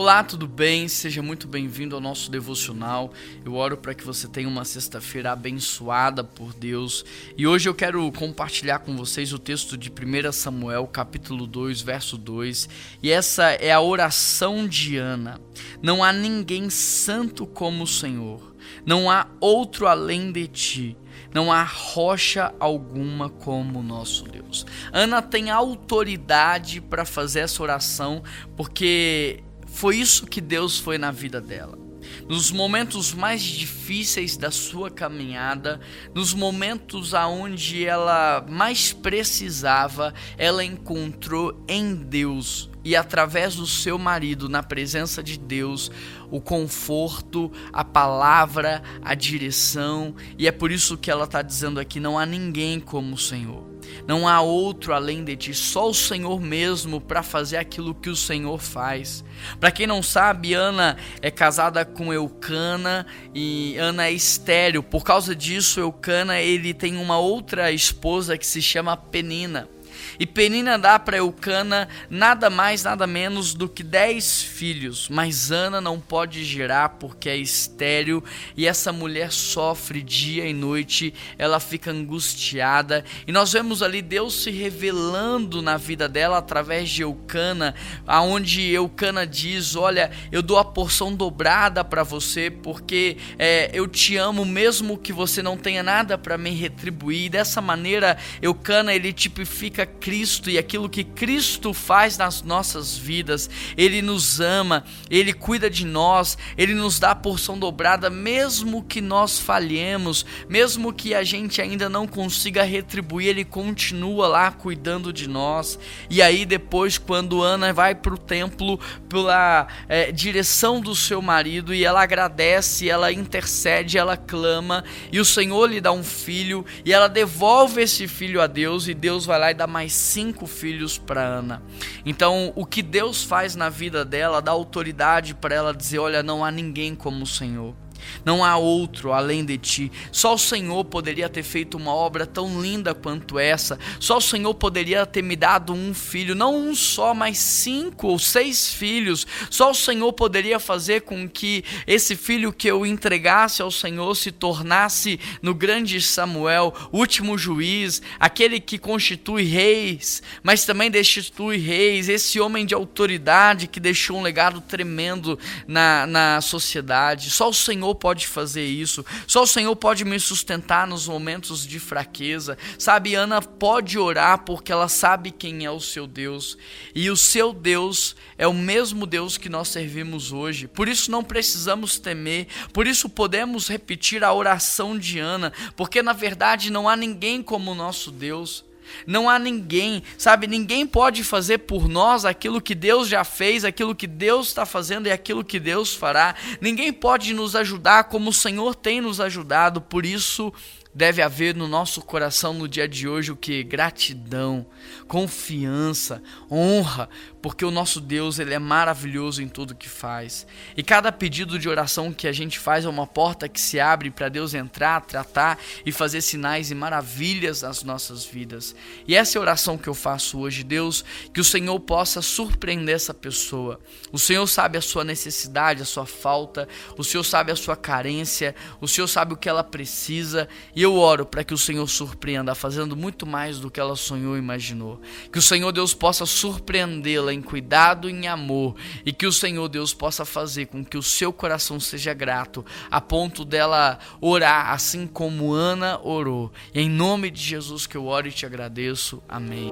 Olá, tudo bem? Seja muito bem-vindo ao nosso devocional. Eu oro para que você tenha uma sexta-feira abençoada por Deus. E hoje eu quero compartilhar com vocês o texto de 1 Samuel, capítulo 2, verso 2. E essa é a oração de Ana. Não há ninguém santo como o Senhor. Não há outro além de ti. Não há rocha alguma como o nosso Deus. Ana tem autoridade para fazer essa oração porque foi isso que Deus foi na vida dela. Nos momentos mais difíceis da sua caminhada, nos momentos aonde ela mais precisava, ela encontrou em Deus e através do seu marido, na presença de Deus, o conforto, a palavra, a direção, e é por isso que ela está dizendo aqui: não há ninguém como o Senhor. Não há outro além de ti, só o Senhor mesmo para fazer aquilo que o Senhor faz. Para quem não sabe, Ana é casada com Eucana e Ana é estéril. Por causa disso, Eucana ele tem uma outra esposa que se chama Penina. E Penina dá para Eucana nada mais, nada menos do que dez filhos, mas Ana não pode gerar porque é estéril e essa mulher sofre dia e noite, ela fica angustiada. E nós vemos ali Deus se revelando na vida dela através de Eucana, aonde Eucana diz: Olha, eu dou a porção dobrada para você porque é, eu te amo mesmo que você não tenha nada para me retribuir. E dessa maneira, Eucana ele tipifica Cristo e aquilo que Cristo faz nas nossas vidas. Ele nos ama, ele cuida de nós, ele nos dá a porção dobrada, mesmo que nós falhemos, mesmo que a gente ainda não consiga retribuir, ele continua lá cuidando de nós. E aí, depois, quando Ana vai para o templo pela é, direção do seu marido e ela agradece, ela intercede, ela clama, e o Senhor lhe dá um filho, e ela devolve esse filho a Deus, e Deus vai lá e dá mais cinco filhos para Ana. Então, o que Deus faz na vida dela dá autoridade para ela dizer: Olha, não há ninguém como o Senhor. Não há outro além de ti. Só o Senhor poderia ter feito uma obra tão linda quanto essa. Só o Senhor poderia ter me dado um filho, não um só, mas cinco ou seis filhos. Só o Senhor poderia fazer com que esse filho que eu entregasse ao Senhor se tornasse no grande Samuel, último juiz, aquele que constitui reis, mas também destitui reis, esse homem de autoridade que deixou um legado tremendo na, na sociedade. Só o Senhor Senhor pode fazer isso. Só o Senhor pode me sustentar nos momentos de fraqueza. Sabe, Ana pode orar porque ela sabe quem é o seu Deus. E o seu Deus é o mesmo Deus que nós servimos hoje. Por isso não precisamos temer. Por isso podemos repetir a oração de Ana, porque na verdade não há ninguém como o nosso Deus. Não há ninguém, sabe? Ninguém pode fazer por nós aquilo que Deus já fez, aquilo que Deus está fazendo e aquilo que Deus fará. Ninguém pode nos ajudar como o Senhor tem nos ajudado. Por isso, deve haver no nosso coração no dia de hoje o que? Gratidão, confiança, honra, porque o nosso Deus ele é maravilhoso em tudo que faz. E cada pedido de oração que a gente faz é uma porta que se abre para Deus entrar, tratar e fazer sinais e maravilhas nas nossas vidas. E essa é oração que eu faço hoje, Deus, que o Senhor possa surpreender essa pessoa. O Senhor sabe a sua necessidade, a sua falta, o Senhor sabe a sua carência, o Senhor sabe o que ela precisa, e eu oro para que o Senhor surpreenda, fazendo muito mais do que ela sonhou e imaginou. Que o Senhor Deus possa surpreendê-la em cuidado e em amor, e que o Senhor Deus possa fazer com que o seu coração seja grato, a ponto dela orar assim como Ana orou. Em nome de Jesus que eu oro e te agradeço. Amém.